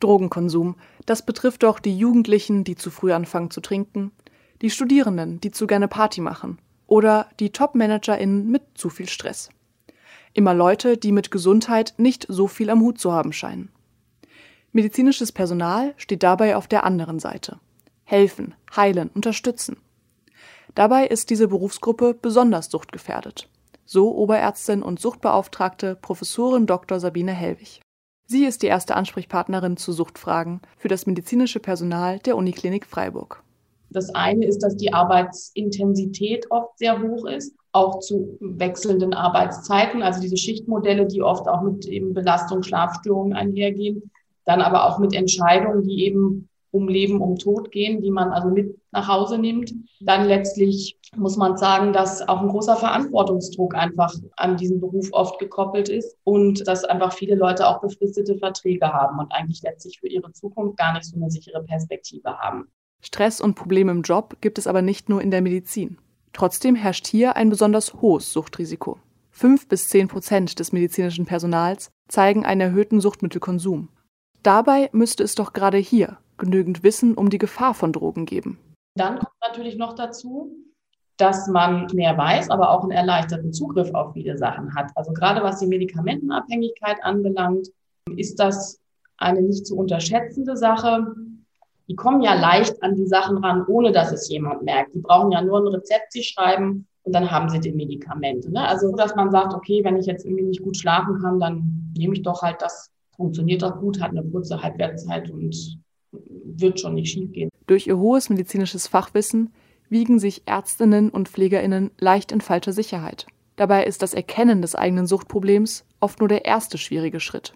Drogenkonsum, das betrifft doch die Jugendlichen, die zu früh anfangen zu trinken, die Studierenden, die zu gerne Party machen oder die Top-ManagerInnen mit zu viel Stress. Immer Leute, die mit Gesundheit nicht so viel am Hut zu haben scheinen. Medizinisches Personal steht dabei auf der anderen Seite. Helfen, heilen, unterstützen. Dabei ist diese Berufsgruppe besonders suchtgefährdet. So Oberärztin und Suchtbeauftragte Professorin Dr. Sabine Hellwig. Sie ist die erste Ansprechpartnerin zu Suchtfragen für das medizinische Personal der Uniklinik Freiburg. Das eine ist, dass die Arbeitsintensität oft sehr hoch ist, auch zu wechselnden Arbeitszeiten, also diese Schichtmodelle, die oft auch mit eben Belastung, Schlafstörungen einhergehen, dann aber auch mit Entscheidungen, die eben um Leben, um Tod gehen, die man also mit nach Hause nimmt. Dann letztlich muss man sagen, dass auch ein großer Verantwortungsdruck einfach an diesen Beruf oft gekoppelt ist und dass einfach viele Leute auch befristete Verträge haben und eigentlich letztlich für ihre Zukunft gar nicht so eine sichere Perspektive haben. Stress und Probleme im Job gibt es aber nicht nur in der Medizin. Trotzdem herrscht hier ein besonders hohes Suchtrisiko. Fünf bis zehn Prozent des medizinischen Personals zeigen einen erhöhten Suchtmittelkonsum. Dabei müsste es doch gerade hier genügend Wissen um die Gefahr von Drogen geben. Dann kommt natürlich noch dazu, dass man mehr weiß, aber auch einen erleichterten Zugriff auf viele Sachen hat. Also gerade was die Medikamentenabhängigkeit anbelangt, ist das eine nicht zu unterschätzende Sache. Die kommen ja leicht an die Sachen ran, ohne dass es jemand merkt. Die brauchen ja nur ein Rezept, sie schreiben und dann haben sie die Medikamente. Ne? Also, dass man sagt, okay, wenn ich jetzt irgendwie nicht gut schlafen kann, dann nehme ich doch halt das, funktioniert doch gut, hat eine kurze Halbwertszeit und wird schon nicht schiefgehen. Durch ihr hohes medizinisches Fachwissen wiegen sich Ärztinnen und Pflegerinnen leicht in falscher Sicherheit. Dabei ist das Erkennen des eigenen Suchtproblems oft nur der erste schwierige Schritt.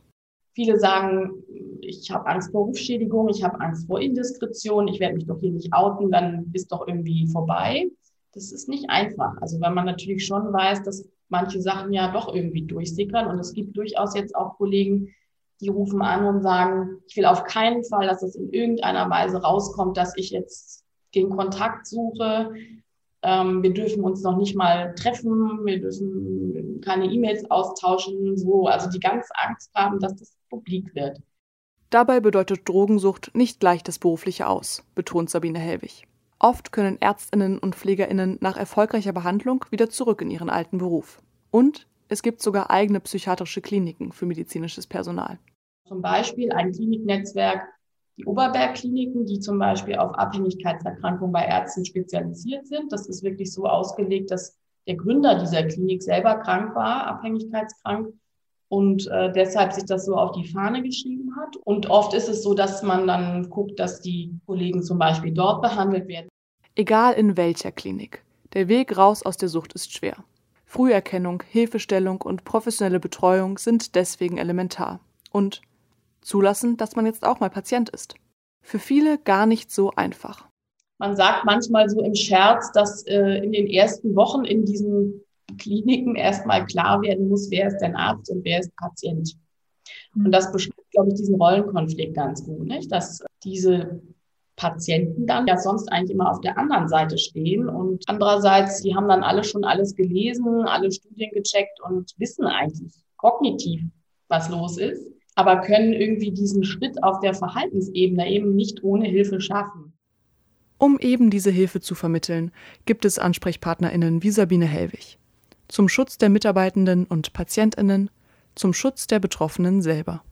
Viele sagen, ich habe Angst vor Rufschädigung, ich habe Angst vor Indiskretion, ich werde mich doch hier nicht outen, dann ist doch irgendwie vorbei. Das ist nicht einfach. Also weil man natürlich schon weiß, dass manche Sachen ja doch irgendwie durchsickern und es gibt durchaus jetzt auch Kollegen, die rufen an und sagen, ich will auf keinen Fall, dass es in irgendeiner Weise rauskommt, dass ich jetzt den Kontakt suche. Ähm, wir dürfen uns noch nicht mal treffen, wir dürfen keine E-Mails austauschen, so, also die ganz Angst haben, dass das publik wird. Dabei bedeutet Drogensucht nicht gleich das berufliche Aus, betont Sabine Helwig. Oft können Ärztinnen und Pflegerinnen nach erfolgreicher Behandlung wieder zurück in ihren alten Beruf. Und es gibt sogar eigene psychiatrische Kliniken für medizinisches Personal. Zum Beispiel ein Kliniknetzwerk, die Oberberg-Kliniken, die zum Beispiel auf Abhängigkeitserkrankungen bei Ärzten spezialisiert sind. Das ist wirklich so ausgelegt, dass der Gründer dieser Klinik selber krank war, abhängigkeitskrank und äh, deshalb sich das so auf die Fahne geschrieben hat. Und oft ist es so, dass man dann guckt, dass die Kollegen zum Beispiel dort behandelt werden. Egal in welcher Klinik. Der Weg raus aus der Sucht ist schwer. Früherkennung, Hilfestellung und professionelle Betreuung sind deswegen elementar. Und zulassen, dass man jetzt auch mal Patient ist. Für viele gar nicht so einfach. Man sagt manchmal so im Scherz, dass äh, in den ersten Wochen in diesen Kliniken erstmal klar werden muss, wer ist denn Arzt und wer ist Patient. Und das beschreibt, glaube ich, diesen Rollenkonflikt ganz gut, nicht? dass diese Patienten dann ja sonst eigentlich immer auf der anderen Seite stehen und andererseits, die haben dann alle schon alles gelesen, alle Studien gecheckt und wissen eigentlich kognitiv, was los ist aber können irgendwie diesen Schritt auf der Verhaltensebene eben nicht ohne Hilfe schaffen. Um eben diese Hilfe zu vermitteln, gibt es AnsprechpartnerInnen wie Sabine Hellwig. Zum Schutz der Mitarbeitenden und PatientInnen, zum Schutz der Betroffenen selber.